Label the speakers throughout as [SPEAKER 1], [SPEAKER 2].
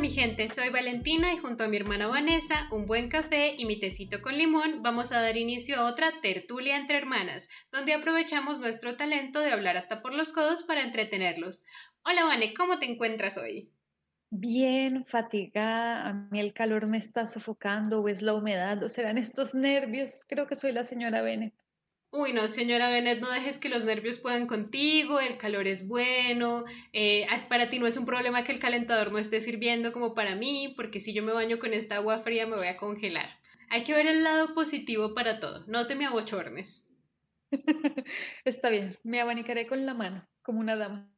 [SPEAKER 1] Mi gente, soy Valentina y junto a mi hermana Vanessa, un buen café y mi tecito con limón vamos a dar inicio a otra tertulia entre hermanas, donde aprovechamos nuestro talento de hablar hasta por los codos para entretenerlos. Hola Vane, ¿cómo te encuentras hoy?
[SPEAKER 2] Bien, fatigada, a mí el calor me está sofocando o es la humedad o serán estos nervios. Creo que soy la señora Bennett.
[SPEAKER 1] Uy, no, señora Bennett, no dejes que los nervios puedan contigo, el calor es bueno, eh, para ti no es un problema que el calentador no esté sirviendo como para mí, porque si yo me baño con esta agua fría me voy a congelar. Hay que ver el lado positivo para todo, no te me abochornes.
[SPEAKER 2] Está bien, me abanicaré con la mano, como una dama.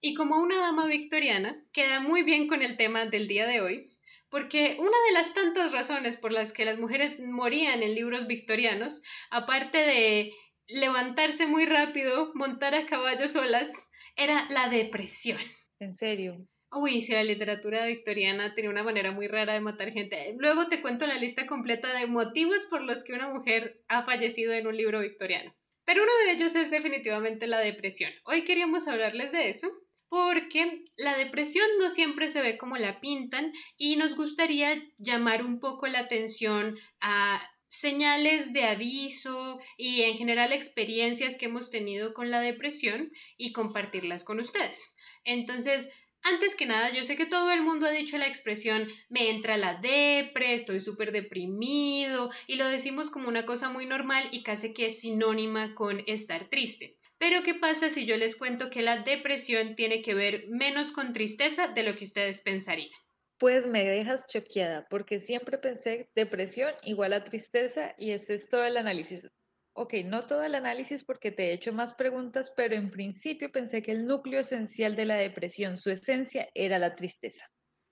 [SPEAKER 1] Y como una dama victoriana, queda muy bien con el tema del día de hoy, porque una de las tantas razones por las que las mujeres morían en libros victorianos, aparte de levantarse muy rápido, montar a caballo solas, era la depresión.
[SPEAKER 2] ¿En serio?
[SPEAKER 1] Uy, sí, la literatura victoriana tenía una manera muy rara de matar gente. Luego te cuento la lista completa de motivos por los que una mujer ha fallecido en un libro victoriano. Pero uno de ellos es definitivamente la depresión. Hoy queríamos hablarles de eso porque la depresión no siempre se ve como la pintan y nos gustaría llamar un poco la atención a señales de aviso y en general experiencias que hemos tenido con la depresión y compartirlas con ustedes. Entonces, antes que nada, yo sé que todo el mundo ha dicho la expresión me entra la depre, estoy súper deprimido y lo decimos como una cosa muy normal y casi que es sinónima con estar triste. Pero ¿qué pasa si yo les cuento que la depresión tiene que ver menos con tristeza de lo que ustedes pensarían?
[SPEAKER 2] Pues me dejas choqueada porque siempre pensé depresión igual a tristeza y ese es todo el análisis. Ok, no todo el análisis porque te he hecho más preguntas, pero en principio pensé que el núcleo esencial de la depresión, su esencia, era la tristeza.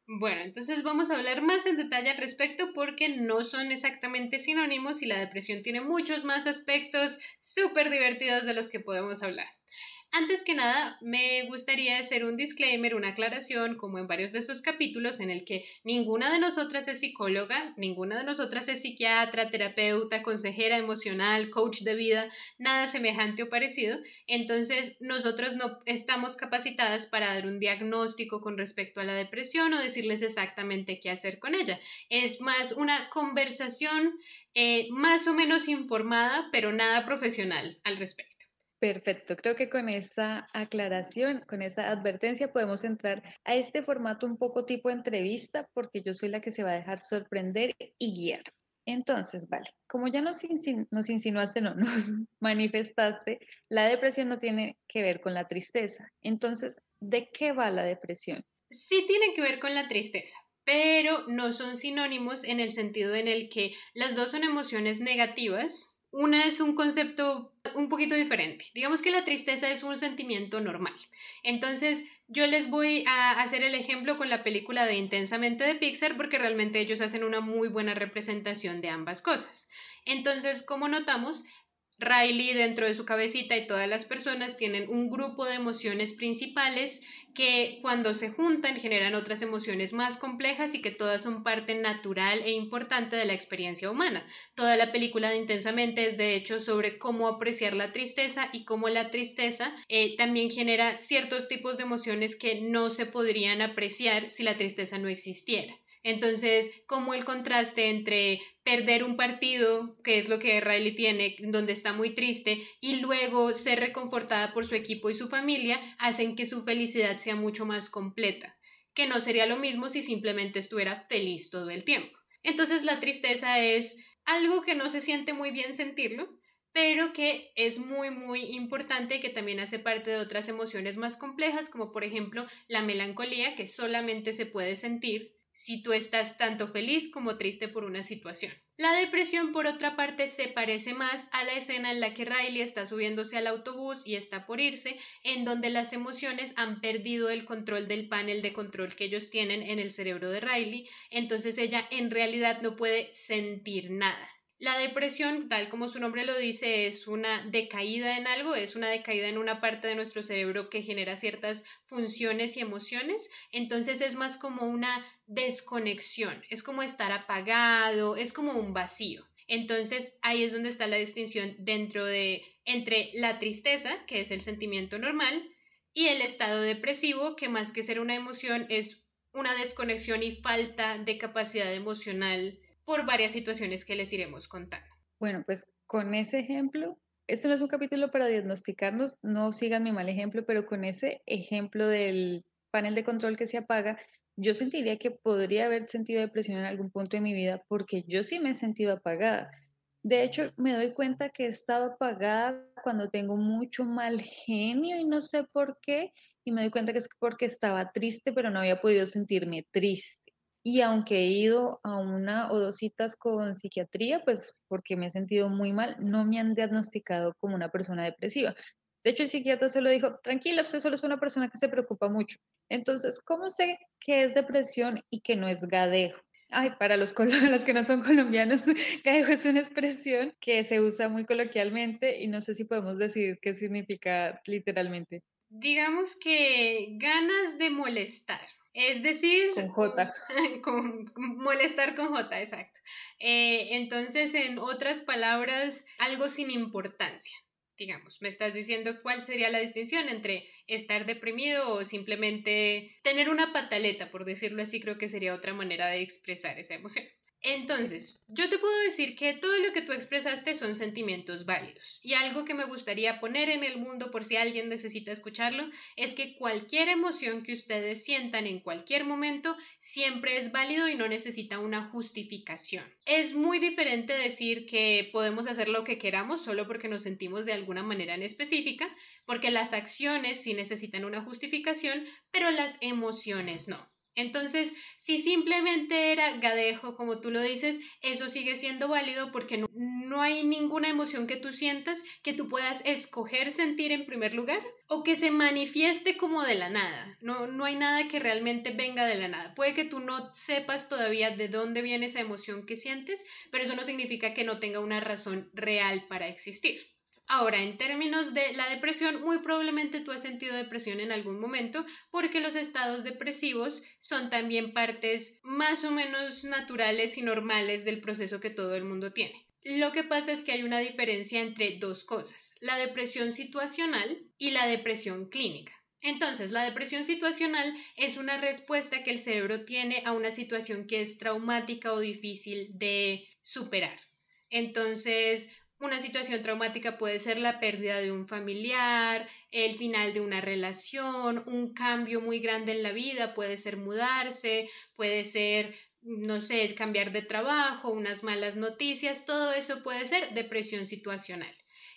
[SPEAKER 1] Bueno, entonces vamos a hablar más en detalle al respecto porque no son exactamente sinónimos y la depresión tiene muchos más aspectos súper divertidos de los que podemos hablar. Antes que nada, me gustaría hacer un disclaimer, una aclaración, como en varios de estos capítulos, en el que ninguna de nosotras es psicóloga, ninguna de nosotras es psiquiatra, terapeuta, consejera emocional, coach de vida, nada semejante o parecido. Entonces, nosotros no estamos capacitadas para dar un diagnóstico con respecto a la depresión o decirles exactamente qué hacer con ella. Es más una conversación eh, más o menos informada, pero nada profesional al respecto.
[SPEAKER 2] Perfecto, creo que con esa aclaración, con esa advertencia podemos entrar a este formato un poco tipo entrevista porque yo soy la que se va a dejar sorprender y guiar. Entonces, vale, como ya nos, nos insinuaste, no, nos manifestaste, la depresión no tiene que ver con la tristeza. Entonces, ¿de qué va la depresión?
[SPEAKER 1] Sí tiene que ver con la tristeza, pero no son sinónimos en el sentido en el que las dos son emociones negativas, una es un concepto un poquito diferente. Digamos que la tristeza es un sentimiento normal. Entonces, yo les voy a hacer el ejemplo con la película de Intensamente de Pixar porque realmente ellos hacen una muy buena representación de ambas cosas. Entonces, como notamos, Riley dentro de su cabecita y todas las personas tienen un grupo de emociones principales que cuando se juntan generan otras emociones más complejas y que todas son parte natural e importante de la experiencia humana. Toda la película de Intensamente es de hecho sobre cómo apreciar la tristeza y cómo la tristeza eh, también genera ciertos tipos de emociones que no se podrían apreciar si la tristeza no existiera. Entonces, como el contraste entre perder un partido, que es lo que Riley tiene, donde está muy triste, y luego ser reconfortada por su equipo y su familia, hacen que su felicidad sea mucho más completa, que no sería lo mismo si simplemente estuviera feliz todo el tiempo. Entonces, la tristeza es algo que no se siente muy bien sentirlo, pero que es muy, muy importante y que también hace parte de otras emociones más complejas, como por ejemplo la melancolía, que solamente se puede sentir si tú estás tanto feliz como triste por una situación. La depresión, por otra parte, se parece más a la escena en la que Riley está subiéndose al autobús y está por irse, en donde las emociones han perdido el control del panel de control que ellos tienen en el cerebro de Riley, entonces ella en realidad no puede sentir nada. La depresión, tal como su nombre lo dice, es una decaída en algo, es una decaída en una parte de nuestro cerebro que genera ciertas funciones y emociones, entonces es más como una desconexión, es como estar apagado, es como un vacío. Entonces ahí es donde está la distinción dentro de entre la tristeza, que es el sentimiento normal, y el estado depresivo, que más que ser una emoción es una desconexión y falta de capacidad emocional por varias situaciones que les iremos contando.
[SPEAKER 2] Bueno, pues con ese ejemplo, este no es un capítulo para diagnosticarnos, no sigan mi mal ejemplo, pero con ese ejemplo del panel de control que se apaga, yo sentiría que podría haber sentido depresión en algún punto de mi vida porque yo sí me he sentido apagada. De hecho, me doy cuenta que he estado apagada cuando tengo mucho mal genio y no sé por qué, y me doy cuenta que es porque estaba triste, pero no había podido sentirme triste. Y aunque he ido a una o dos citas con psiquiatría, pues porque me he sentido muy mal, no me han diagnosticado como una persona depresiva. De hecho, el psiquiatra solo dijo, tranquila, usted solo es una persona que se preocupa mucho. Entonces, ¿cómo sé qué es depresión y qué no es gadejo? Ay, para los, los que no son colombianos, gadejo es una expresión que se usa muy coloquialmente y no sé si podemos decir qué significa literalmente.
[SPEAKER 1] Digamos que ganas de molestar. Es decir,
[SPEAKER 2] con J.
[SPEAKER 1] Con, molestar con J, exacto. Eh, entonces, en otras palabras, algo sin importancia. Digamos, me estás diciendo cuál sería la distinción entre estar deprimido o simplemente tener una pataleta, por decirlo así, creo que sería otra manera de expresar esa emoción. Entonces, yo te puedo decir que todo lo que tú expresaste son sentimientos válidos. Y algo que me gustaría poner en el mundo por si alguien necesita escucharlo es que cualquier emoción que ustedes sientan en cualquier momento siempre es válido y no necesita una justificación. Es muy diferente decir que podemos hacer lo que queramos solo porque nos sentimos de alguna manera en específica, porque las acciones sí necesitan una justificación, pero las emociones no. Entonces, si simplemente era gadejo, como tú lo dices, eso sigue siendo válido porque no, hay ninguna emoción que tú sientas que tú puedas escoger sentir en primer lugar o que se manifieste como de la nada. No, no hay nada que realmente venga de la nada. Puede que tú no sepas todavía de dónde viene esa emoción que sientes, pero eso no significa que no tenga una razón real para existir. Ahora, en términos de la depresión, muy probablemente tú has sentido depresión en algún momento porque los estados depresivos son también partes más o menos naturales y normales del proceso que todo el mundo tiene. Lo que pasa es que hay una diferencia entre dos cosas, la depresión situacional y la depresión clínica. Entonces, la depresión situacional es una respuesta que el cerebro tiene a una situación que es traumática o difícil de superar. Entonces, una situación traumática puede ser la pérdida de un familiar, el final de una relación, un cambio muy grande en la vida, puede ser mudarse, puede ser, no sé, cambiar de trabajo, unas malas noticias, todo eso puede ser depresión situacional.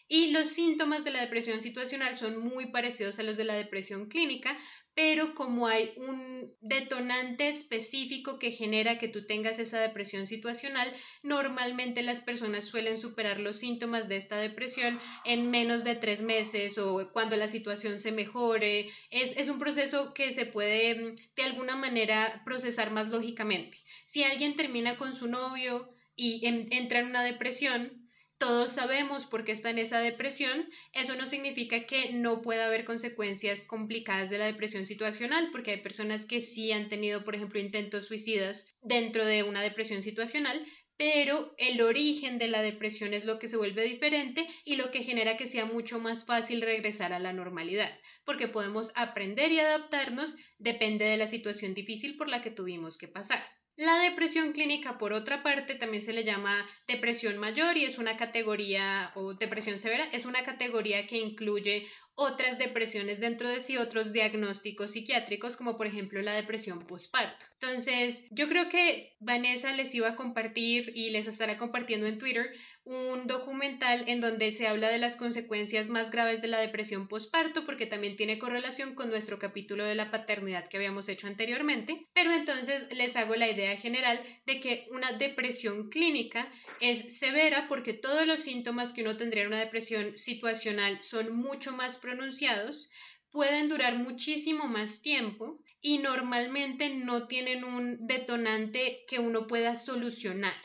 [SPEAKER 1] Y los síntomas de la depresión situacional son muy parecidos a los de la depresión clínica, pero como hay un detonante específico que genera que tú tengas esa depresión situacional, normalmente las personas suelen superar los síntomas de esta depresión en menos de tres meses o cuando la situación se mejore. Es, es un proceso que se puede mm, de alguna manera procesar más lógicamente. Si alguien termina con su novio y entra en una depresión, todos sabemos por qué está en esa depresión, eso no significa que no pueda haber consecuencias complicadas de la depresión situacional, porque hay personas que sí han tenido, por ejemplo, intentos suicidas dentro de una depresión situacional, pero el origen de la depresión es lo que se vuelve diferente y lo que genera que sea mucho más fácil regresar a la normalidad, porque podemos aprender y adaptarnos depende de la situación difícil por la que tuvimos que pasar. La depresión clínica, por otra parte, también se le llama depresión mayor y es una categoría, o depresión severa, es una categoría que incluye otras depresiones dentro de sí, otros diagnósticos psiquiátricos, como por ejemplo la depresión postparto. Entonces, yo creo que Vanessa les iba a compartir y les estará compartiendo en Twitter un documental en donde se habla de las consecuencias más graves de la depresión postparto, porque también tiene correlación con nuestro capítulo de la paternidad que habíamos hecho anteriormente. Pero entonces les hago la idea general de que una depresión clínica es severa porque todos los síntomas que uno tendría en una depresión situacional son mucho más pronunciados, pueden durar muchísimo más tiempo y normalmente no tienen un detonante que uno pueda solucionar.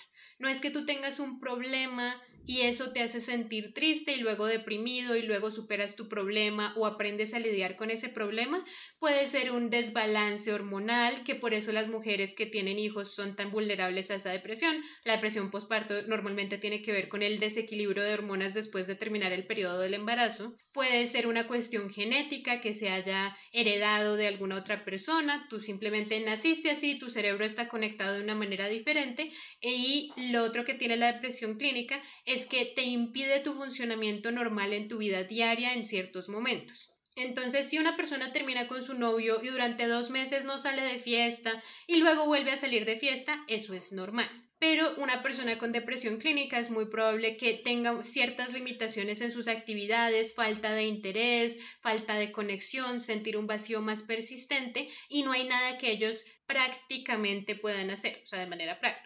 [SPEAKER 1] No es que tú tengas un problema y eso te hace sentir triste y luego deprimido y luego superas tu problema o aprendes a lidiar con ese problema, puede ser un desbalance hormonal, que por eso las mujeres que tienen hijos son tan vulnerables a esa depresión. La depresión postparto normalmente tiene que ver con el desequilibrio de hormonas después de terminar el periodo del embarazo. Puede ser una cuestión genética que se haya heredado de alguna otra persona, tú simplemente naciste así, tu cerebro está conectado de una manera diferente y lo otro que tiene la depresión clínica que te impide tu funcionamiento normal en tu vida diaria en ciertos momentos. Entonces, si una persona termina con su novio y durante dos meses no sale de fiesta y luego vuelve a salir de fiesta, eso es normal. Pero una persona con depresión clínica es muy probable que tenga ciertas limitaciones en sus actividades, falta de interés, falta de conexión, sentir un vacío más persistente y no hay nada que ellos prácticamente puedan hacer, o sea, de manera práctica.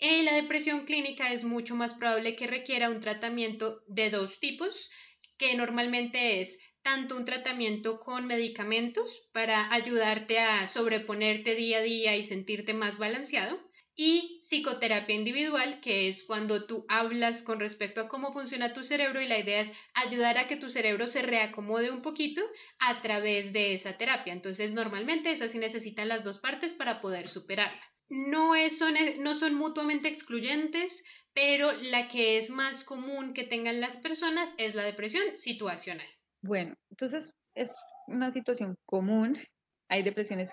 [SPEAKER 1] En la depresión clínica es mucho más probable que requiera un tratamiento de dos tipos, que normalmente es tanto un tratamiento con medicamentos para ayudarte a sobreponerte día a día y sentirte más balanceado, y psicoterapia individual, que es cuando tú hablas con respecto a cómo funciona tu cerebro y la idea es ayudar a que tu cerebro se reacomode un poquito a través de esa terapia. Entonces, normalmente esas sí necesitan las dos partes para poder superarla no, son, eh, no son mutuamente excluyentes, pero la que es más común que tengan las personas es la depresión situacional.
[SPEAKER 2] Bueno, entonces es una situación común. Hay depresiones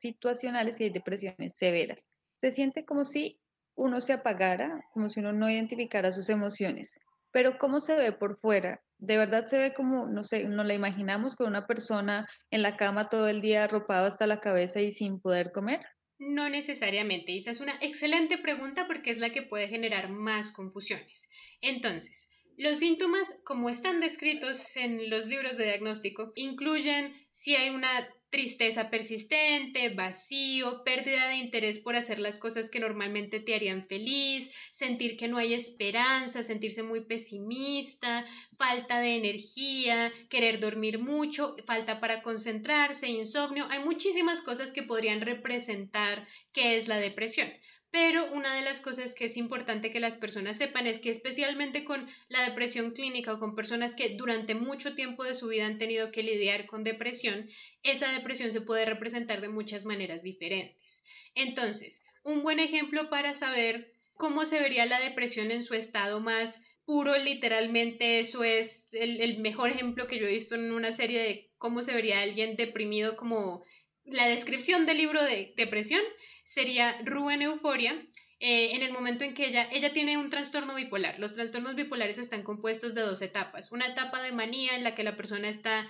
[SPEAKER 2] situacionales y hay depresiones severas. Se siente como si uno se apagara, como si uno no identificara sus emociones. Pero ¿cómo se ve por fuera? De verdad se ve como, no sé, nos la imaginamos con una persona en la cama todo el día arropado hasta la cabeza y sin poder comer.
[SPEAKER 1] No necesariamente. esa es una excelente pregunta porque es la que puede generar más confusiones. Entonces, los síntomas, como están descritos en los libros de diagnóstico, incluyen si hay una tristeza persistente, vacío, pérdida de interés por hacer las cosas que normalmente te harían feliz, sentir que no hay esperanza, sentirse muy pesimista, falta de energía, querer dormir mucho, falta para concentrarse, insomnio. Hay muchísimas cosas que podrían representar qué es la depresión. Pero una de las cosas que es importante que las personas sepan es que especialmente con la depresión clínica o con personas que durante mucho tiempo de su vida han tenido que lidiar con depresión, esa depresión se puede representar de muchas maneras diferentes. Entonces, un buen ejemplo para saber cómo se vería la depresión en su estado más puro, literalmente eso es el, el mejor ejemplo que yo he visto en una serie de cómo se vería alguien deprimido como la descripción del libro de depresión sería Ru en Euforia, eh, en el momento en que ella, ella tiene un trastorno bipolar. Los trastornos bipolares están compuestos de dos etapas. Una etapa de manía en la que la persona está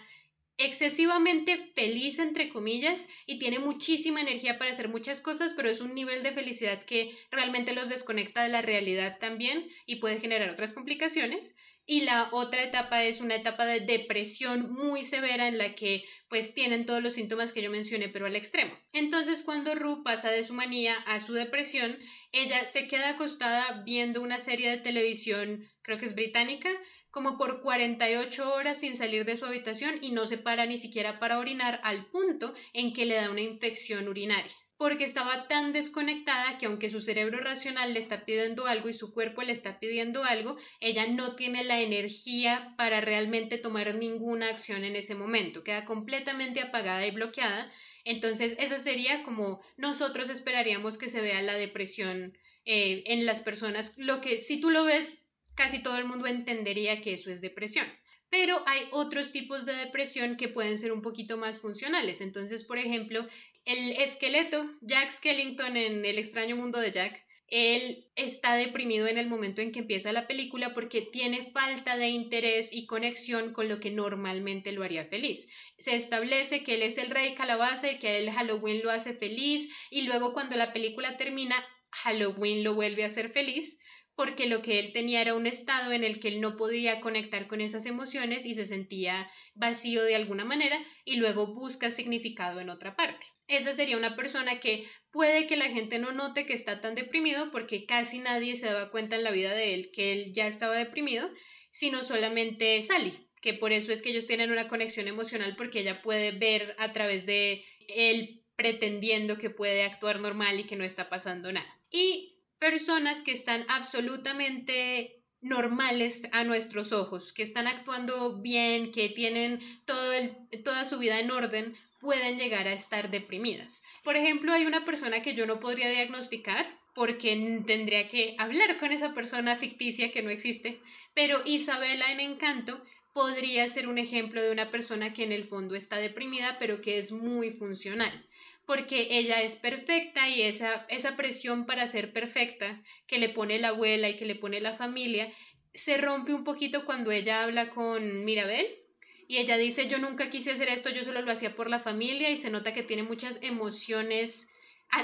[SPEAKER 1] excesivamente feliz, entre comillas, y tiene muchísima energía para hacer muchas cosas, pero es un nivel de felicidad que realmente los desconecta de la realidad también y puede generar otras complicaciones y la otra etapa es una etapa de depresión muy severa en la que pues tienen todos los síntomas que yo mencioné pero al extremo. Entonces cuando Ru pasa de su manía a su depresión, ella se queda acostada viendo una serie de televisión, creo que es británica, como por 48 horas sin salir de su habitación y no se para ni siquiera para orinar al punto en que le da una infección urinaria porque estaba tan desconectada que aunque su cerebro racional le está pidiendo algo y su cuerpo le está pidiendo algo, ella no tiene la energía para realmente tomar ninguna acción en ese momento, queda completamente apagada y bloqueada. Entonces, esa sería como nosotros esperaríamos que se vea la depresión eh, en las personas, lo que si tú lo ves, casi todo el mundo entendería que eso es depresión pero hay otros tipos de depresión que pueden ser un poquito más funcionales. Entonces, por ejemplo, el esqueleto, Jack Skellington en El extraño mundo de Jack, él está deprimido en el momento en que empieza la película porque tiene falta de interés y conexión con lo que normalmente lo haría feliz. Se establece que él es el rey calabaza y que él Halloween lo hace feliz y luego cuando la película termina, Halloween lo vuelve a hacer feliz porque lo que él tenía era un estado en el que él no podía conectar con esas emociones y se sentía vacío de alguna manera y luego busca significado en otra parte. Esa sería una persona que puede que la gente no note que está tan deprimido porque casi nadie se daba cuenta en la vida de él que él ya estaba deprimido, sino solamente Sally, que por eso es que ellos tienen una conexión emocional porque ella puede ver a través de él pretendiendo que puede actuar normal y que no está pasando nada. Y personas que están absolutamente normales a nuestros ojos, que están actuando bien, que tienen todo toda su vida en orden, pueden llegar a estar deprimidas. Por ejemplo, hay una persona que yo no podría diagnosticar porque tendría que hablar con esa persona ficticia que no existe, pero Isabela en Encanto podría ser un ejemplo de una persona que en el fondo está deprimida, pero que es muy funcional porque ella es perfecta y esa, esa presión para ser perfecta que le pone la abuela y que le pone la familia se rompe un poquito cuando ella habla con Mirabel y ella dice yo nunca quise hacer esto, yo solo lo hacía por la familia y se nota que tiene muchas emociones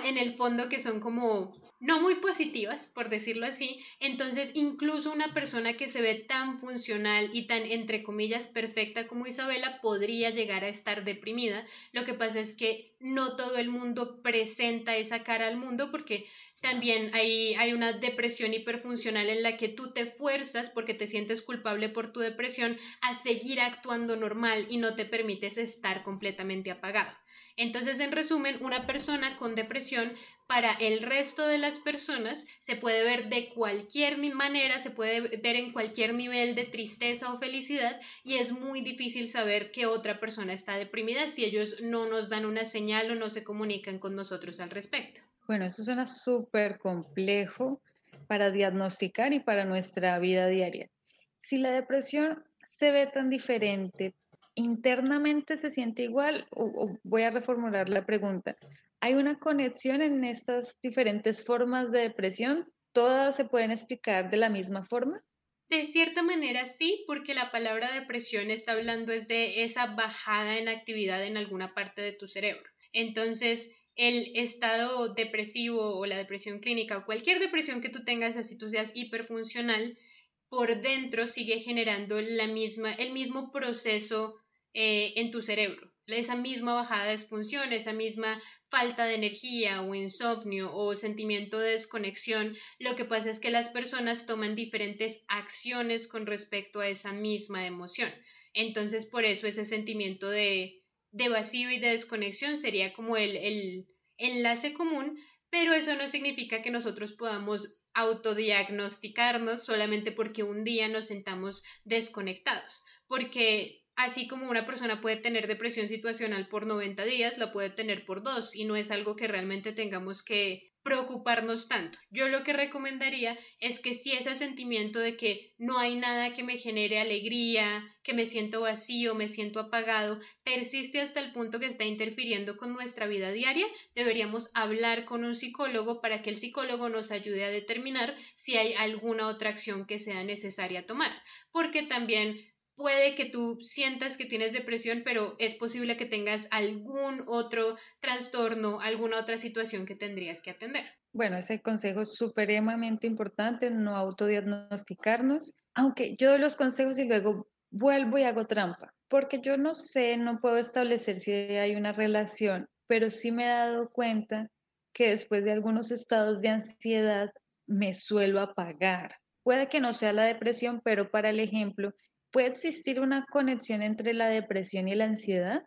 [SPEAKER 1] en el fondo que son como no muy positivas, por decirlo así. Entonces, incluso una persona que se ve tan funcional y tan, entre comillas, perfecta como Isabela podría llegar a estar deprimida. Lo que pasa es que no todo el mundo presenta esa cara al mundo porque también hay, hay una depresión hiperfuncional en la que tú te fuerzas porque te sientes culpable por tu depresión a seguir actuando normal y no te permites estar completamente apagado. Entonces, en resumen, una persona con depresión para el resto de las personas se puede ver de cualquier manera, se puede ver en cualquier nivel de tristeza o felicidad y es muy difícil saber que otra persona está deprimida si ellos no nos dan una señal o no se comunican con nosotros al respecto.
[SPEAKER 2] Bueno, eso suena súper complejo para diagnosticar y para nuestra vida diaria. Si la depresión se ve tan diferente, internamente se siente igual o, voy a reformular la pregunta. ¿Hay una conexión en estas diferentes formas de depresión? ¿Todas se pueden explicar de la misma forma?
[SPEAKER 1] De cierta manera sí, porque la palabra depresión está hablando es de esa bajada en actividad en alguna parte de tu cerebro. Entonces, el estado depresivo o la depresión clínica o cualquier depresión que tú tengas, así tú seas hiperfuncional, por dentro sigue generando la misma, el mismo proceso eh, en tu cerebro. Esa misma bajada de función, esa misma falta de energía o insomnio o sentimiento de desconexión, lo que pasa es que las personas toman diferentes acciones con respecto a esa misma emoción. Entonces, por eso ese sentimiento de, de vacío y de desconexión sería como el, el enlace común, pero eso no significa que nosotros podamos autodiagnosticarnos solamente porque un día nos sentamos desconectados, porque Así como una persona puede tener depresión situacional por 90 días, la puede tener por dos y no es algo que realmente tengamos que preocuparnos tanto. Yo lo que recomendaría es que si ese sentimiento de que no hay nada que me genere alegría, que me siento vacío, me siento apagado, persiste hasta el punto que está interfiriendo con nuestra vida diaria, deberíamos hablar con un psicólogo para que el psicólogo nos ayude a determinar si hay alguna otra acción que sea necesaria tomar. Porque también puede que tú sientas que tienes depresión, pero es posible que tengas algún otro trastorno, alguna otra situación que tendrías que atender.
[SPEAKER 2] Bueno, ese consejo es supremamente importante, no autodiagnosticarnos, aunque yo doy los consejos y luego vuelvo y hago trampa, porque yo no sé, no puedo establecer si hay una relación, pero sí me he dado cuenta que después de algunos estados de ansiedad me suelo apagar. Puede que no sea la depresión, pero para el ejemplo, ¿Puede existir una conexión entre la depresión y la ansiedad?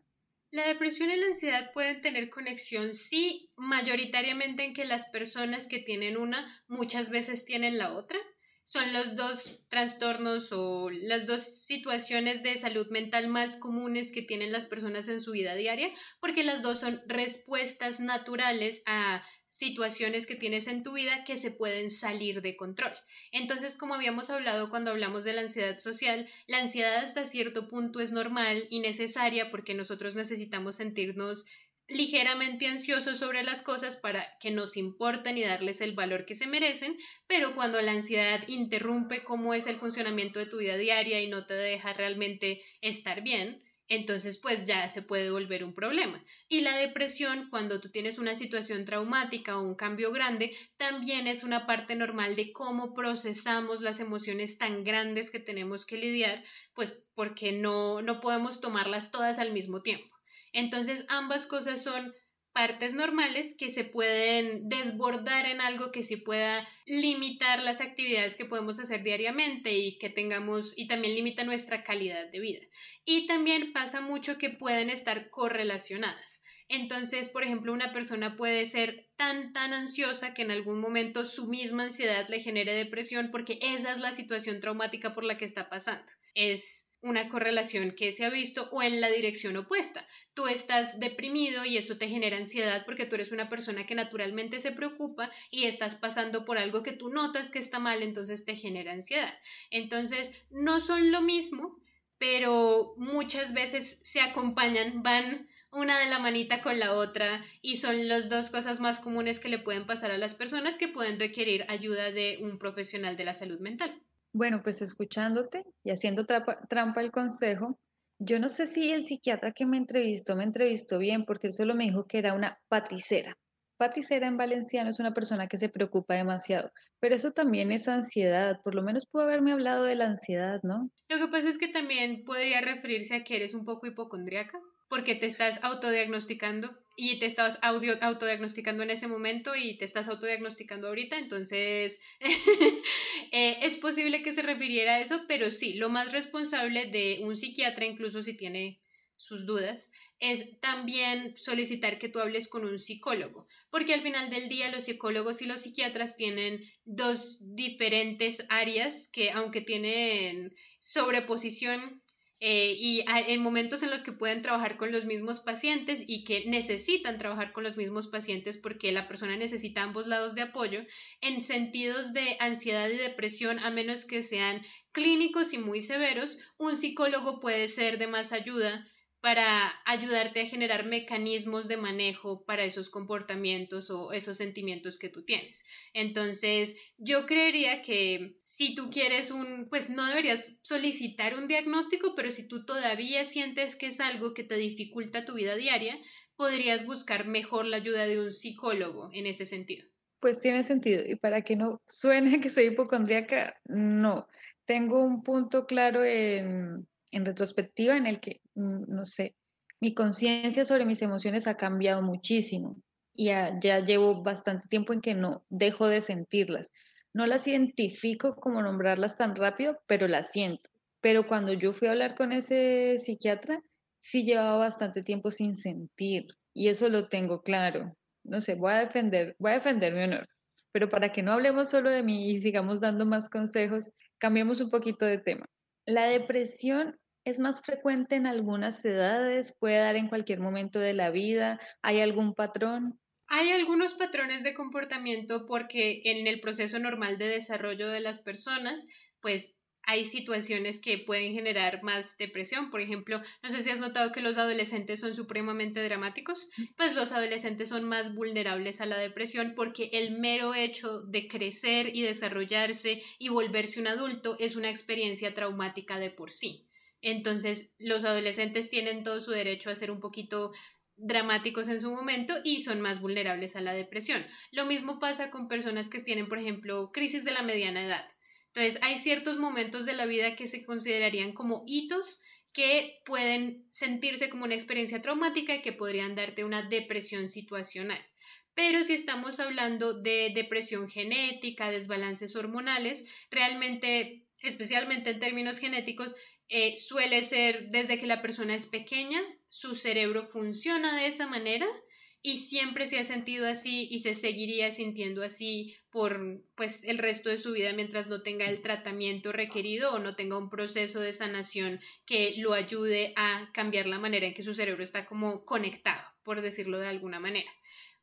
[SPEAKER 1] La depresión y la ansiedad pueden tener conexión, sí, mayoritariamente en que las personas que tienen una muchas veces tienen la otra. Son los dos trastornos o las dos situaciones de salud mental más comunes que tienen las personas en su vida diaria, porque las dos son respuestas naturales a situaciones que tienes en tu vida que se pueden salir de control. Entonces, como habíamos hablado cuando hablamos de la ansiedad social, la ansiedad hasta cierto punto es normal y necesaria porque nosotros necesitamos sentirnos ligeramente ansiosos sobre las cosas para que nos importen y darles el valor que se merecen, pero cuando la ansiedad interrumpe cómo es el funcionamiento de tu vida diaria y no te deja realmente estar bien, entonces pues ya se puede volver un problema. Y la depresión, cuando tú tienes una situación traumática o un cambio grande, también es una parte normal de cómo procesamos las emociones tan grandes que tenemos que lidiar, pues porque no, no podemos tomarlas todas al mismo tiempo. Entonces ambas cosas son partes normales que se pueden desbordar en algo que sí pueda limitar las actividades que podemos hacer diariamente y que tengamos y también limita nuestra calidad de vida. Y también pasa mucho que pueden estar correlacionadas. Entonces, por ejemplo, una persona puede ser tan, tan ansiosa que en algún momento su misma ansiedad le genere depresión porque esa es la situación traumática por la que está pasando. Es una correlación que se ha visto o en la dirección opuesta. Tú estás deprimido y eso te genera ansiedad porque tú eres una persona que naturalmente se preocupa y estás pasando por algo que tú notas que está mal, entonces te genera ansiedad. Entonces, no son lo mismo, pero muchas veces se acompañan, van una de la manita con la otra y son las dos cosas más comunes que le pueden pasar a las personas que pueden requerir ayuda de un profesional de la salud mental.
[SPEAKER 2] Bueno, pues escuchándote y haciendo trampa el consejo, yo no sé si el psiquiatra que me entrevistó me entrevistó bien porque él solo me dijo que era una paticera. Paticera en valenciano es una persona que se preocupa demasiado, pero eso también es ansiedad, por lo menos pudo haberme hablado de la ansiedad, ¿no?
[SPEAKER 1] Lo que pasa es que también podría referirse a que eres un poco hipocondríaca porque te estás autodiagnosticando y te estabas audio, autodiagnosticando en ese momento y te estás autodiagnosticando ahorita, entonces eh, es posible que se refiriera a eso, pero sí, lo más responsable de un psiquiatra, incluso si tiene sus dudas, es también solicitar que tú hables con un psicólogo, porque al final del día los psicólogos y los psiquiatras tienen dos diferentes áreas que aunque tienen sobreposición eh, y en momentos en los que pueden trabajar con los mismos pacientes y que necesitan trabajar con los mismos pacientes porque la persona necesita ambos lados de apoyo, en sentidos de ansiedad y depresión, a menos que sean clínicos y muy severos, un psicólogo puede ser de más ayuda para ayudarte a generar mecanismos de manejo para esos comportamientos o esos sentimientos que tú tienes. Entonces, yo creería que si tú quieres un, pues no deberías solicitar un diagnóstico, pero si tú todavía sientes que es algo que te dificulta tu vida diaria, podrías buscar mejor la ayuda de un psicólogo en ese sentido.
[SPEAKER 2] Pues tiene sentido. Y para que no suene que soy hipocondríaca, no. Tengo un punto claro en en retrospectiva en el que, mm, no sé, mi conciencia sobre mis emociones ha cambiado muchísimo y ya, llevo bastante tiempo en que no dejo de sentirlas. No las identifico como nombrarlas tan rápido, pero las siento. Pero cuando yo fui a hablar con ese psiquiatra, sí llevaba bastante tiempo sin sentir y eso lo tengo claro. No sé, voy a defender, voy a defender mi honor. Pero para que no hablemos solo de mí y sigamos dando más consejos, cambiemos un poquito de tema. La depresión es más frecuente en algunas edades, puede dar en cualquier momento de la vida. ¿Hay algún patrón?
[SPEAKER 1] Hay algunos patrones de comportamiento porque en el proceso normal de desarrollo de las personas, pues hay situaciones que pueden generar más depresión. Por ejemplo, no sé si has notado que los adolescentes son supremamente dramáticos, pues los adolescentes son más vulnerables a la depresión porque el mero hecho de crecer y desarrollarse y volverse un adulto es una experiencia traumática de por sí. Entonces, los adolescentes tienen todo su derecho a ser un poquito dramáticos en su momento y son más vulnerables a la depresión. Lo mismo pasa con personas que tienen, por ejemplo, crisis de la mediana edad entonces, hay ciertos momentos de la vida que se considerarían como hitos que pueden sentirse como una experiencia traumática y que podrían darte una depresión situacional. Pero si estamos hablando de depresión genética, desbalances hormonales, realmente, especialmente en términos genéticos, eh, suele ser desde que la persona es pequeña, su cerebro funciona de esa manera y siempre se ha sentido así y se seguiría sintiendo así por pues el resto de su vida mientras no tenga el tratamiento requerido o no tenga un proceso de sanación que lo ayude a cambiar la manera en que su cerebro está como conectado, por decirlo de alguna manera.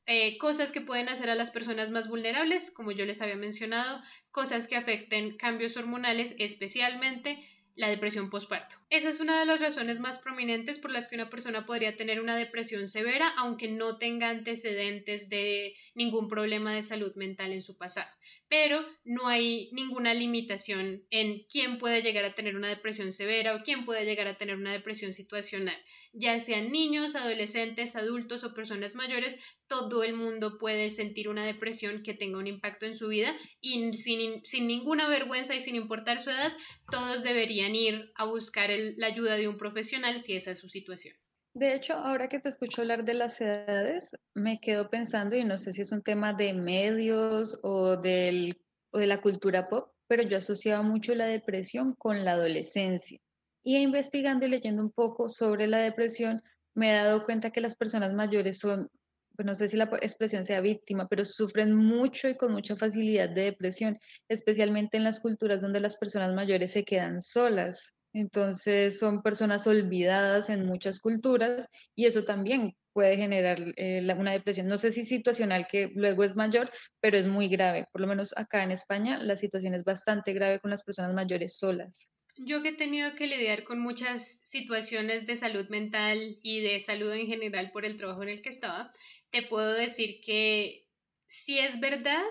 [SPEAKER 1] Eh, cosas que pueden hacer a las personas más vulnerables, como yo les había mencionado, cosas que afecten cambios hormonales, especialmente la depresión postparto. Esa es una de las razones más prominentes por las que una persona podría tener una depresión severa, aunque no tenga antecedentes de ningún problema de salud mental en su pasado. Pero no hay ninguna limitación en quién puede llegar a tener una depresión severa o quién puede llegar a tener una depresión situacional. Ya sean niños, adolescentes, adultos o personas mayores, todo el mundo puede sentir una depresión que tenga un impacto en su vida y sin, sin ninguna vergüenza y sin importar su edad, todos deberían ir a buscar la ayuda de un profesional si esa es su situación.
[SPEAKER 2] De hecho, ahora que te escucho hablar de las edades, me quedo pensando, y no sé si es un tema de medios o, del, o de la cultura pop, pero yo asociaba mucho la depresión con la adolescencia. Y investigando y leyendo un poco sobre la depresión, me he dado cuenta que las personas mayores son, pues no sé si la expresión sea víctima, pero sufren mucho y con mucha facilidad de depresión, especialmente en las culturas donde las personas mayores se quedan solas. Entonces son personas olvidadas en muchas culturas y eso también puede generar eh, una depresión. No sé si situacional, que luego es mayor, pero es muy grave. Por lo menos acá en España la situación es bastante grave con las personas mayores solas.
[SPEAKER 1] Yo que he tenido que lidiar con muchas situaciones de salud mental y de salud en general por el trabajo en el que estaba, te puedo decir que si es verdad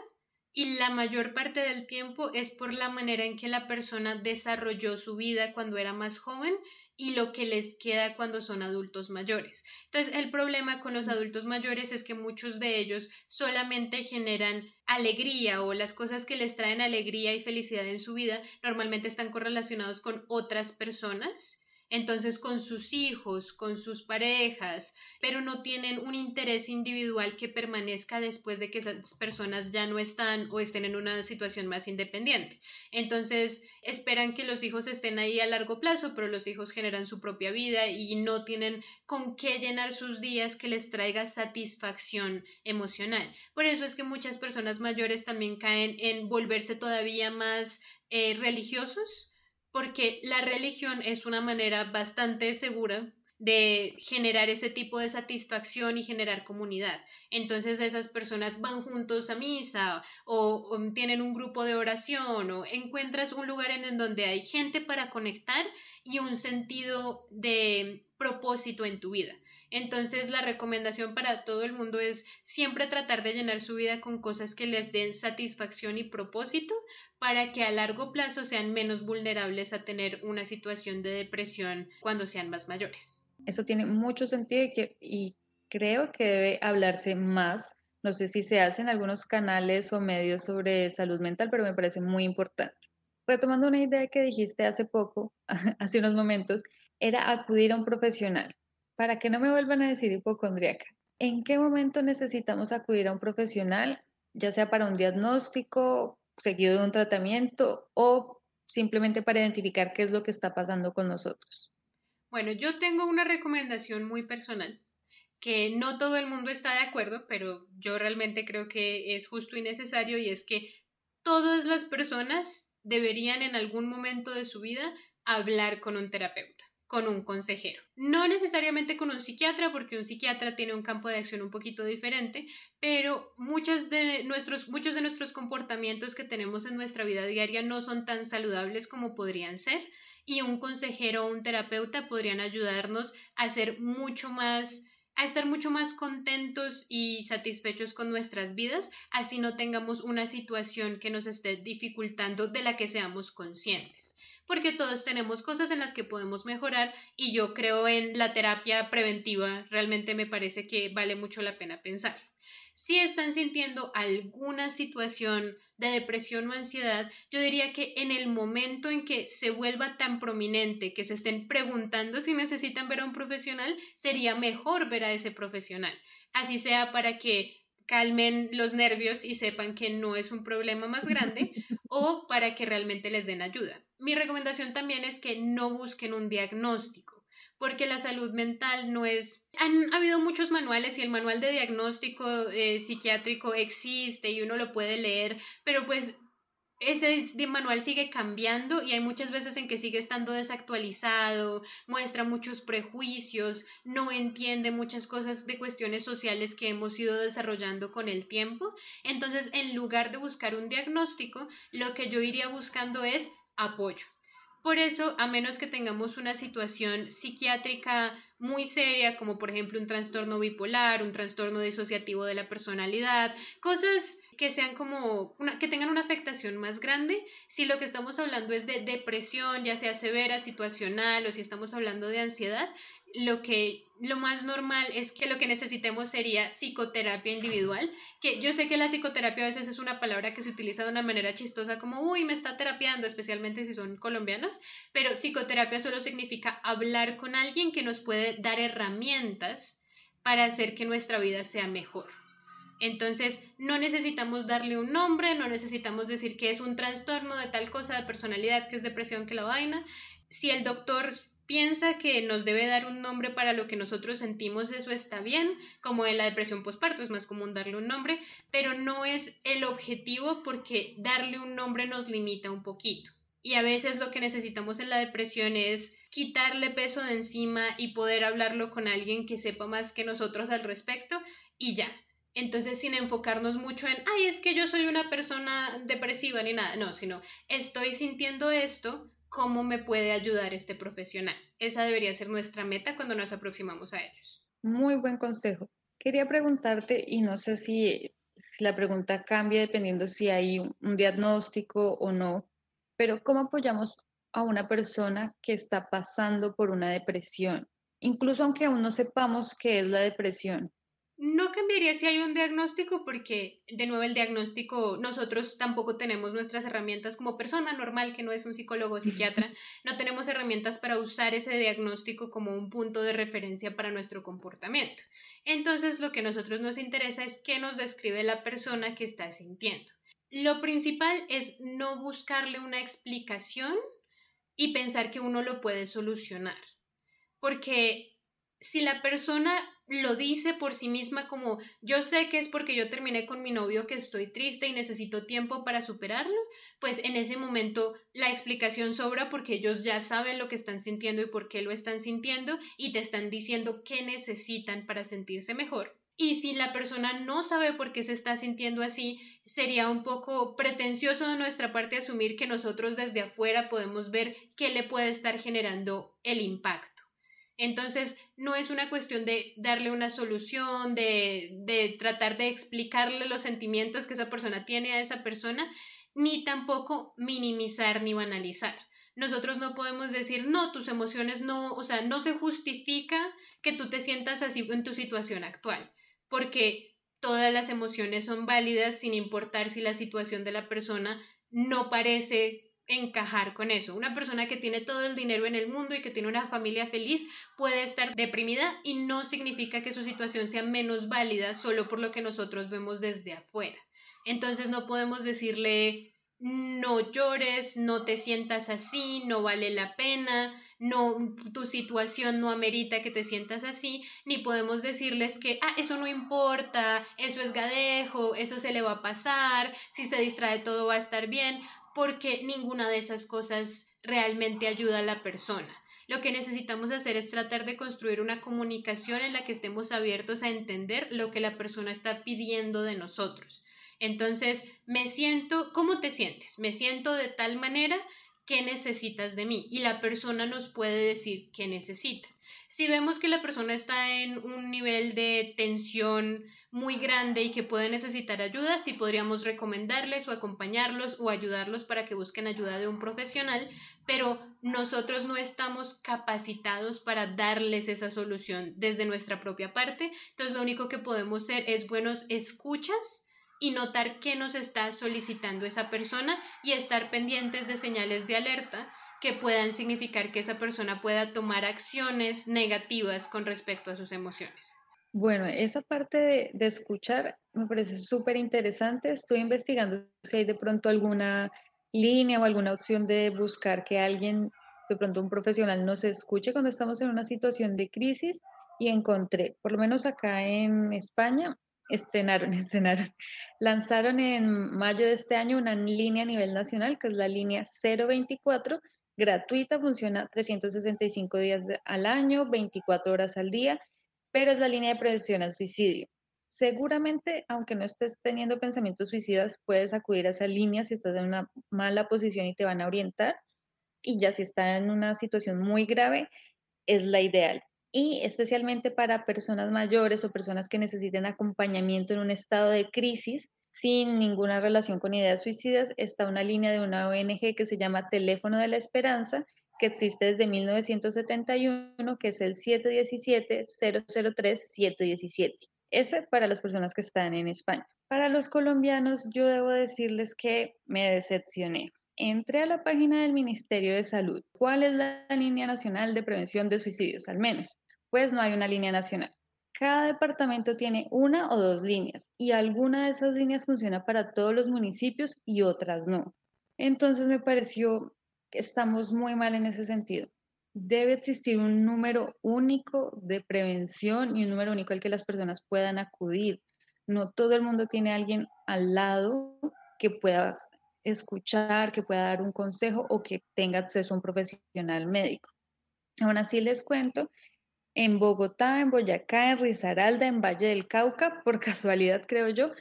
[SPEAKER 1] y la mayor parte del tiempo es por la manera en que la persona desarrolló su vida cuando era más joven y lo que les queda cuando son adultos mayores. Entonces, el problema con los adultos mayores es que muchos de ellos solamente generan alegría o las cosas que les traen alegría y felicidad en su vida normalmente están correlacionados con otras personas entonces con sus hijos, con sus parejas, pero no tienen un interés individual que permanezca después de que esas personas ya no están o estén en una situación más independiente. Entonces esperan que los hijos estén ahí a largo plazo, pero los hijos generan su propia vida y no tienen con qué llenar sus días que les traiga satisfacción emocional. Por eso es que muchas personas mayores también caen en volverse todavía más eh, religiosos porque la religión es una manera bastante segura de generar ese tipo de satisfacción y generar comunidad. Entonces esas personas van juntos a misa o, tienen un grupo de oración o encuentras un lugar en donde hay gente para conectar y un sentido de propósito en tu vida. Entonces la recomendación para todo el mundo es siempre tratar de llenar su vida con cosas que les den satisfacción y propósito para que a largo plazo sean menos vulnerables a tener una situación de depresión cuando sean más mayores.
[SPEAKER 2] Eso tiene mucho sentido y, creo que debe hablarse más. No sé si se hacen algunos canales o medios sobre salud mental, pero me parece muy importante. Retomando una idea que dijiste hace poco, hace unos momentos, era acudir a un profesional para que no me vuelvan a decir hipocondríaca. ¿En qué momento necesitamos acudir a un profesional, ya sea para un diagnóstico seguido de un tratamiento o simplemente para identificar qué es lo que está pasando con nosotros?
[SPEAKER 1] Bueno, yo tengo una recomendación muy personal que no todo el mundo está de acuerdo, pero yo realmente creo que es justo y necesario y es que todas las personas deberían en algún momento de su vida hablar con un terapeuta con un consejero. No necesariamente con un psiquiatra, porque un psiquiatra tiene un campo de acción un poquito diferente, pero muchos de nuestros, muchos de nuestros comportamientos que tenemos en nuestra vida diaria no son tan saludables como podrían ser y un consejero o un terapeuta podrían ayudarnos a ser mucho más a estar mucho más contentos y satisfechos con nuestras vidas, así no tengamos una situación que nos esté dificultando de la que seamos conscientes porque todos tenemos cosas en las que podemos mejorar y yo creo en la terapia preventiva, realmente me parece que vale mucho la pena pensar. Si están sintiendo alguna situación de depresión o ansiedad, yo diría que en el momento en que se vuelva tan prominente que se estén preguntando si necesitan ver a un profesional, sería mejor ver a ese profesional. Así sea para que calmen los nervios y sepan que no es un problema más grande o para que realmente les den ayuda. Mi recomendación también es que no busquen un diagnóstico, porque la salud mental no es... Han habido muchos manuales y el manual de diagnóstico eh, psiquiátrico existe y uno lo puede leer, pero pues ese manual sigue cambiando y hay muchas veces en que sigue estando desactualizado, muestra muchos prejuicios, no entiende muchas cosas de cuestiones sociales que hemos ido desarrollando con el tiempo. Entonces, en lugar de buscar un diagnóstico, lo que yo iría buscando es apoyo. Por eso, a menos que tengamos una situación psiquiátrica muy seria, como por ejemplo un trastorno bipolar, un trastorno disociativo de la personalidad, cosas que sean como que tengan una afectación más grande, si lo que estamos hablando es de depresión, ya sea severa, situacional o si estamos hablando de ansiedad, lo que lo más normal es que lo que necesitemos sería psicoterapia individual, que yo sé que la psicoterapia a veces es una palabra que se utiliza de una manera chistosa como, uy, me está terapiando, especialmente si son colombianos, pero psicoterapia solo significa hablar con alguien que nos puede dar herramientas para hacer que nuestra vida sea mejor. Entonces, no necesitamos darle un nombre, no necesitamos decir que es un trastorno de tal cosa de personalidad, que es depresión, que la vaina. Si el doctor piensa que nos debe dar un nombre para lo que nosotros sentimos, eso está bien, como en la depresión postparto es más común darle un nombre, pero no es el objetivo porque darle un nombre nos limita un poquito. Y a veces lo que necesitamos en la depresión es quitarle peso de encima y poder hablarlo con alguien que sepa más que nosotros al respecto y ya. Entonces, sin enfocarnos mucho en, ay, es que yo soy una persona depresiva ni nada, no, sino estoy sintiendo esto, ¿cómo me puede ayudar este profesional? Esa debería ser nuestra meta cuando nos aproximamos a ellos.
[SPEAKER 2] Muy buen consejo. Quería preguntarte, y no sé si, la pregunta cambia dependiendo si hay un diagnóstico o no, pero ¿cómo apoyamos a una persona que está pasando por una depresión? Incluso aunque aún no sepamos qué es la depresión.
[SPEAKER 1] No cambiaría si hay un diagnóstico porque, de nuevo, el diagnóstico, nosotros tampoco tenemos nuestras herramientas como persona normal que no es un psicólogo o psiquiatra, no tenemos herramientas para usar ese diagnóstico como un punto de referencia para nuestro comportamiento. Entonces, lo que a nosotros nos interesa es qué nos describe la persona que está sintiendo. Lo principal es no buscarle una explicación y pensar que uno lo puede solucionar. Porque si la persona lo dice por sí misma como yo sé que es porque yo terminé con mi novio que estoy triste y necesito tiempo para superarlo, pues en ese momento la explicación sobra porque ellos ya saben lo que están sintiendo y por qué lo están sintiendo y te están diciendo qué necesitan para sentirse mejor. Y si la persona no sabe por qué se está sintiendo así, sería un poco pretencioso de nuestra parte asumir que nosotros desde afuera podemos ver qué le puede estar generando el impacto. Entonces, no es una cuestión de darle una solución, de, de, tratar de explicarle los sentimientos que esa persona tiene a esa persona, ni tampoco minimizar ni banalizar. Nosotros no podemos decir, no, tus emociones no, o sea, no se justifica que tú te sientas así en tu situación actual, porque todas las emociones son válidas sin importar si la situación de la persona no parece encajar con eso. Una persona que tiene todo el dinero en el mundo y que tiene una familia feliz puede estar deprimida y no significa que su situación sea menos válida solo por lo que nosotros vemos desde afuera. Entonces no podemos decirle no llores, no te sientas así, no vale la pena, no tu situación no amerita que te sientas así, ni podemos decirles que ah, eso no importa, eso es gadejo, eso se le va a pasar, si se distrae todo va a estar bien, porque ninguna de esas cosas realmente ayuda a la persona. Lo que necesitamos hacer es tratar de construir una comunicación en la que estemos abiertos a entender lo que la persona está pidiendo de nosotros. Entonces, me siento, ¿cómo te sientes? Me siento de tal manera que necesitas de mí y la persona nos puede decir qué necesita. Si vemos que la persona está en un nivel de tensión muy grande y que puede necesitar ayuda, sí podríamos recomendarles o acompañarlos o ayudarlos para que busquen ayuda de un profesional, pero nosotros no estamos capacitados para darles esa solución desde nuestra propia parte. Entonces lo único que podemos ser es buenos escuchas y notar qué nos está solicitando esa persona y estar pendientes de señales de alerta que puedan significar que esa persona pueda tomar acciones negativas con respecto a sus emociones.
[SPEAKER 2] Bueno, esa parte de, escuchar me parece súper interesante. Estoy investigando si hay de pronto alguna línea o alguna opción de buscar que alguien, de pronto un profesional, nos escuche cuando estamos en una situación de crisis y encontré, por lo menos acá en España, estrenaron, estrenaron, lanzaron en mayo de este año una línea a nivel nacional que es la línea 024, gratuita, funciona 365 días al año, 24 horas al día pero es la línea de prevención al suicidio. Seguramente, aunque no estés teniendo pensamientos suicidas, puedes acudir a esa línea si estás en una mala posición y te van a orientar. Y ya si estás en una situación muy grave, es la ideal. Y especialmente para personas mayores o personas que necesiten acompañamiento en un estado de crisis, sin ninguna relación con ideas suicidas, está una línea de una ONG que se llama Teléfono de la Esperanza que existe desde 1971, que es el 717-003-717. Ese para las personas que están en España. Para los colombianos, yo debo decirles que me decepcioné. Entré a la página del Ministerio de Salud. ¿Cuál es la línea nacional de prevención de suicidios? Al menos. Pues no hay una línea nacional. Cada departamento tiene una o dos líneas y alguna de esas líneas funciona para todos los municipios y otras no. Entonces me pareció estamos muy mal en ese sentido. debe existir un número único de prevención y un número único al que las personas puedan acudir. No todo el mundo tiene alguien al lado que pueda escuchar, que pueda dar un consejo o que tenga acceso a un profesional médico. Aún así les cuento, en Bogotá, en Boyacá, en Risaralda, en Valle del Cauca, por casualidad creo yo,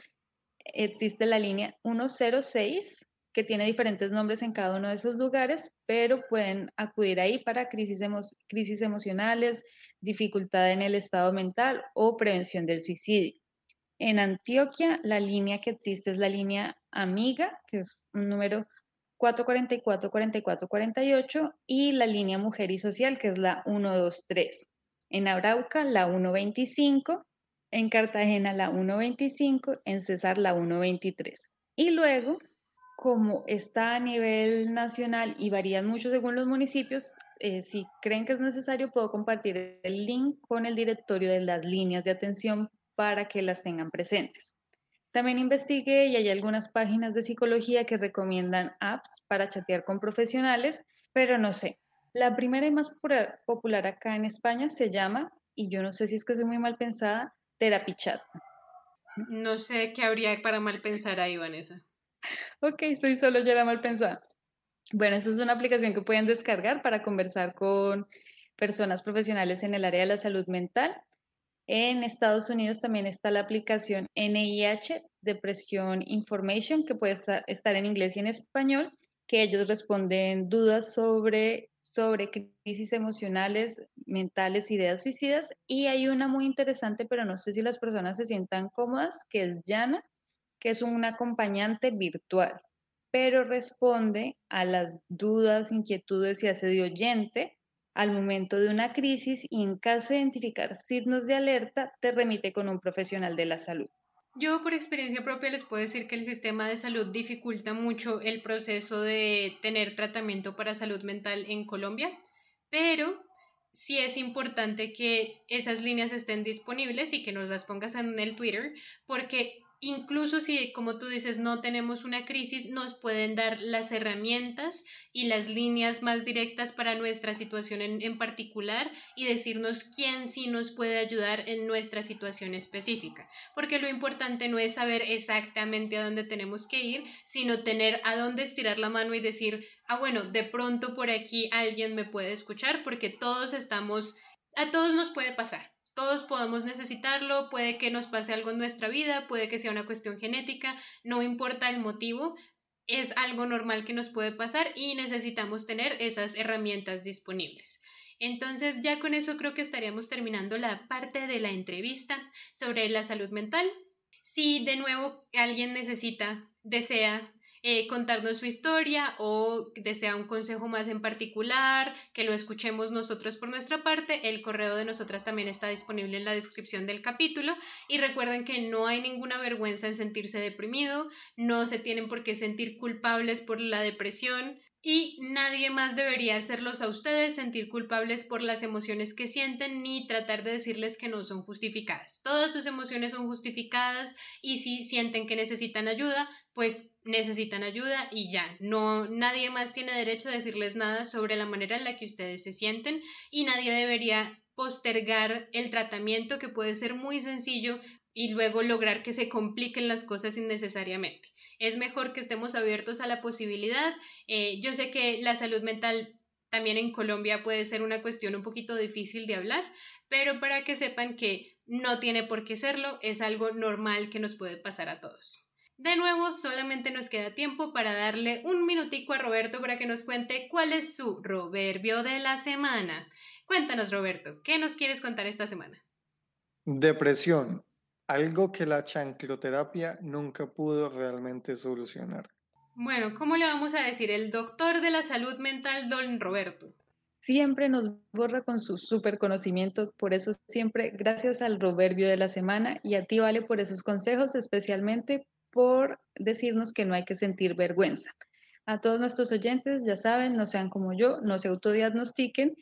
[SPEAKER 2] existe la línea 106 que tiene diferentes nombres en cada uno de esos lugares, pero pueden acudir ahí para crisis, crisis emocionales, dificultad en el estado mental o prevención del suicidio. En Antioquia, la línea que existe es la línea Amiga, que es un número 444-4448, y la línea Mujer y Social, que es la 123. En Arauca, la 125, en Cartagena, la 125, en Cesar, la 123. Y luego como está a nivel nacional y varía mucho según los municipios, eh, si creen que es necesario, puedo compartir el link con el directorio de las líneas de atención para que las tengan presentes. También investigué y hay algunas páginas de psicología que recomiendan apps para chatear con profesionales, pero no sé. La primera y más popular acá en España se llama, y yo no sé si es que soy muy mal pensada, Chat.
[SPEAKER 1] No sé qué habría para mal pensar ahí, Vanessa.
[SPEAKER 2] Ok, soy solo yo la mal pensada. Bueno, esta es una aplicación que pueden descargar para conversar con personas profesionales en el área de la salud mental. En Estados Unidos también está la aplicación NIH, Depression Information, que puede estar en inglés y en español, que ellos responden dudas sobre, sobre crisis emocionales, mentales, ideas suicidas. Y hay una muy interesante, pero no sé si las personas se sientan cómodas, que es Yana, que es un acompañante virtual, pero responde a las dudas, inquietudes y hace de oyente al momento de una crisis y en caso de identificar signos de alerta, te remite con un profesional de la salud.
[SPEAKER 1] Yo por experiencia propia les puedo decir que el sistema de salud dificulta mucho el proceso de tener tratamiento para salud mental en Colombia, pero sí es importante que esas líneas estén disponibles y que nos las pongas en el Twitter, porque incluso si, como tú dices, no tenemos una crisis, nos pueden dar las herramientas y las líneas más directas para nuestra situación en, particular y decirnos quién sí nos puede ayudar en nuestra situación específica. Porque lo importante no es saber exactamente a dónde tenemos que ir, sino tener a dónde estirar la mano y decir, ah, bueno, de pronto por aquí alguien me puede escuchar porque todos estamos, a todos nos puede pasar todos podemos necesitarlo, puede que nos pase algo en nuestra vida, puede que sea una cuestión genética, no importa el motivo, es algo normal que nos puede pasar y necesitamos tener esas herramientas disponibles. Entonces ya con eso creo que estaríamos terminando la parte de la entrevista sobre la salud mental. Si de nuevo alguien necesita, desea eh, contarnos su historia o desea un consejo más en particular, que lo escuchemos nosotros por nuestra parte, el correo de nosotras también está disponible en la descripción del capítulo. Y recuerden que no hay ninguna vergüenza en sentirse deprimido, no se tienen por qué sentir culpables por la depresión y nadie más debería hacerlos a ustedes sentir culpables por las emociones que sienten ni tratar de decirles que no son justificadas. Todas sus emociones son justificadas y si sienten que necesitan ayuda, pues necesitan ayuda y ya. No nadie más tiene derecho a decirles nada sobre la manera en la que ustedes se sienten y nadie debería postergar el tratamiento que puede ser muy sencillo y luego lograr que se compliquen las cosas innecesariamente es mejor que estemos abiertos a la posibilidad. Eh, yo sé que la salud mental también en Colombia puede ser una cuestión un poquito difícil de hablar, pero para que sepan que no tiene por qué serlo, es algo normal que nos puede pasar a todos. De nuevo, solamente nos queda tiempo para darle un minutico a Roberto para que nos cuente cuál es su proverbio de la semana. Cuéntanos, Roberto, ¿qué nos quieres contar esta semana?
[SPEAKER 3] Depresión algo que la chancloterapia nunca pudo realmente solucionar.
[SPEAKER 1] Bueno, ¿cómo le vamos a decir? El doctor de la salud mental, don Roberto.
[SPEAKER 2] Siempre nos borra con su super conocimiento, por eso siempre gracias al proverbio de la semana y a ti vale por esos consejos, especialmente por decirnos que no hay que sentir vergüenza. A todos nuestros oyentes, ya saben, no sean como yo, no se autodiagnostiquen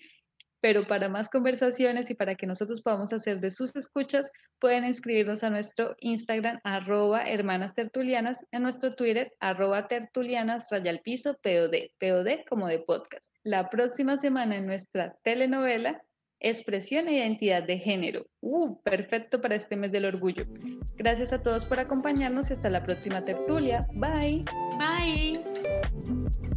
[SPEAKER 2] pero para más conversaciones y para que nosotros podamos hacer de sus escuchas, pueden inscribirnos a nuestro Instagram arroba hermanas tertulianas, en nuestro Twitter arroba tertulianas rayal piso POD, POD como de podcast. La próxima semana en nuestra telenovela expresión e identidad de género. Uh, perfecto para este mes del orgullo. Gracias a todos por acompañarnos y hasta la próxima tertulia. Bye.
[SPEAKER 1] Bye.